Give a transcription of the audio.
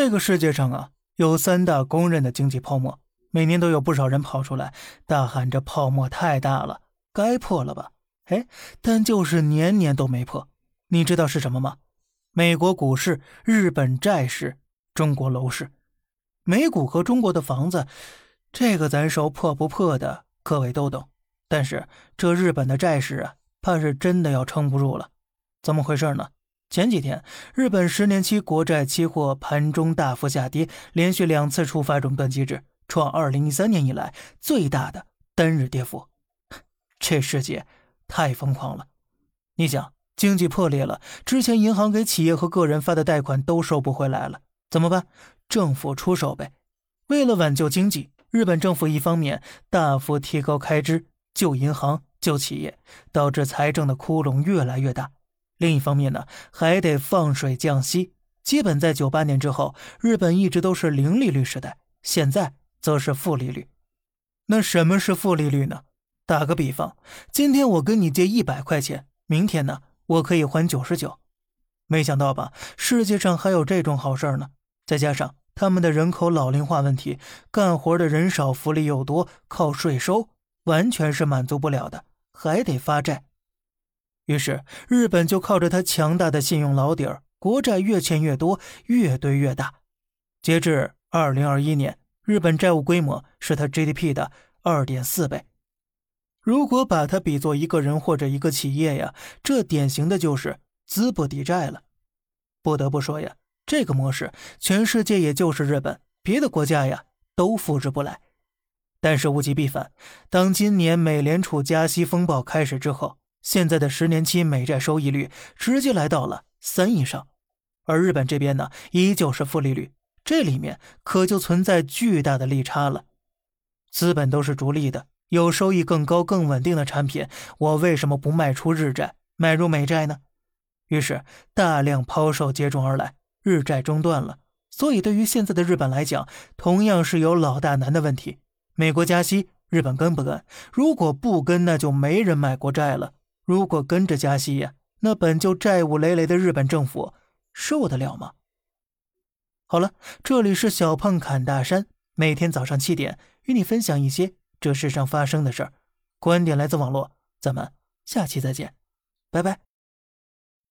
这个世界上啊，有三大公认的经济泡沫，每年都有不少人跑出来大喊着泡沫太大了，该破了吧？哎，但就是年年都没破。你知道是什么吗？美国股市、日本债市、中国楼市。美股和中国的房子，这个咱说破不破的，各位都懂。但是这日本的债市啊，怕是真的要撑不住了。怎么回事呢？前几天，日本十年期国债期货盘中大幅下跌，连续两次触发熔断机制，创二零一三年以来最大的单日跌幅。这世界太疯狂了！你想，经济破裂了，之前银行给企业和个人发的贷款都收不回来了，怎么办？政府出手呗！为了挽救经济，日本政府一方面大幅提高开支，救银行、救企业，导致财政的窟窿越来越大。另一方面呢，还得放水降息。基本在九八年之后，日本一直都是零利率时代，现在则是负利率。那什么是负利率呢？打个比方，今天我跟你借一百块钱，明天呢，我可以还九十九。没想到吧？世界上还有这种好事呢。再加上他们的人口老龄化问题，干活的人少，福利又多，靠税收完全是满足不了的，还得发债。于是，日本就靠着他强大的信用老底儿，国债越欠越多，越堆越大。截至二零二一年，日本债务规模是他 GDP 的二点四倍。如果把它比作一个人或者一个企业呀，这典型的就是资不抵债了。不得不说呀，这个模式全世界也就是日本，别的国家呀都复制不来。但是物极必反，当今年美联储加息风暴开始之后。现在的十年期美债收益率直接来到了三以上，而日本这边呢，依旧是负利率，这里面可就存在巨大的利差了。资本都是逐利的，有收益更高、更稳定的产品，我为什么不卖出日债，买入美债呢？于是大量抛售接踵而来，日债中断了。所以对于现在的日本来讲，同样是有老大难的问题：美国加息，日本跟不跟？如果不跟，那就没人买国债了。如果跟着加息呀，那本就债务累累的日本政府受得了吗？好了，这里是小胖侃大山，每天早上七点与你分享一些这世上发生的事儿，观点来自网络，咱们下期再见，拜拜。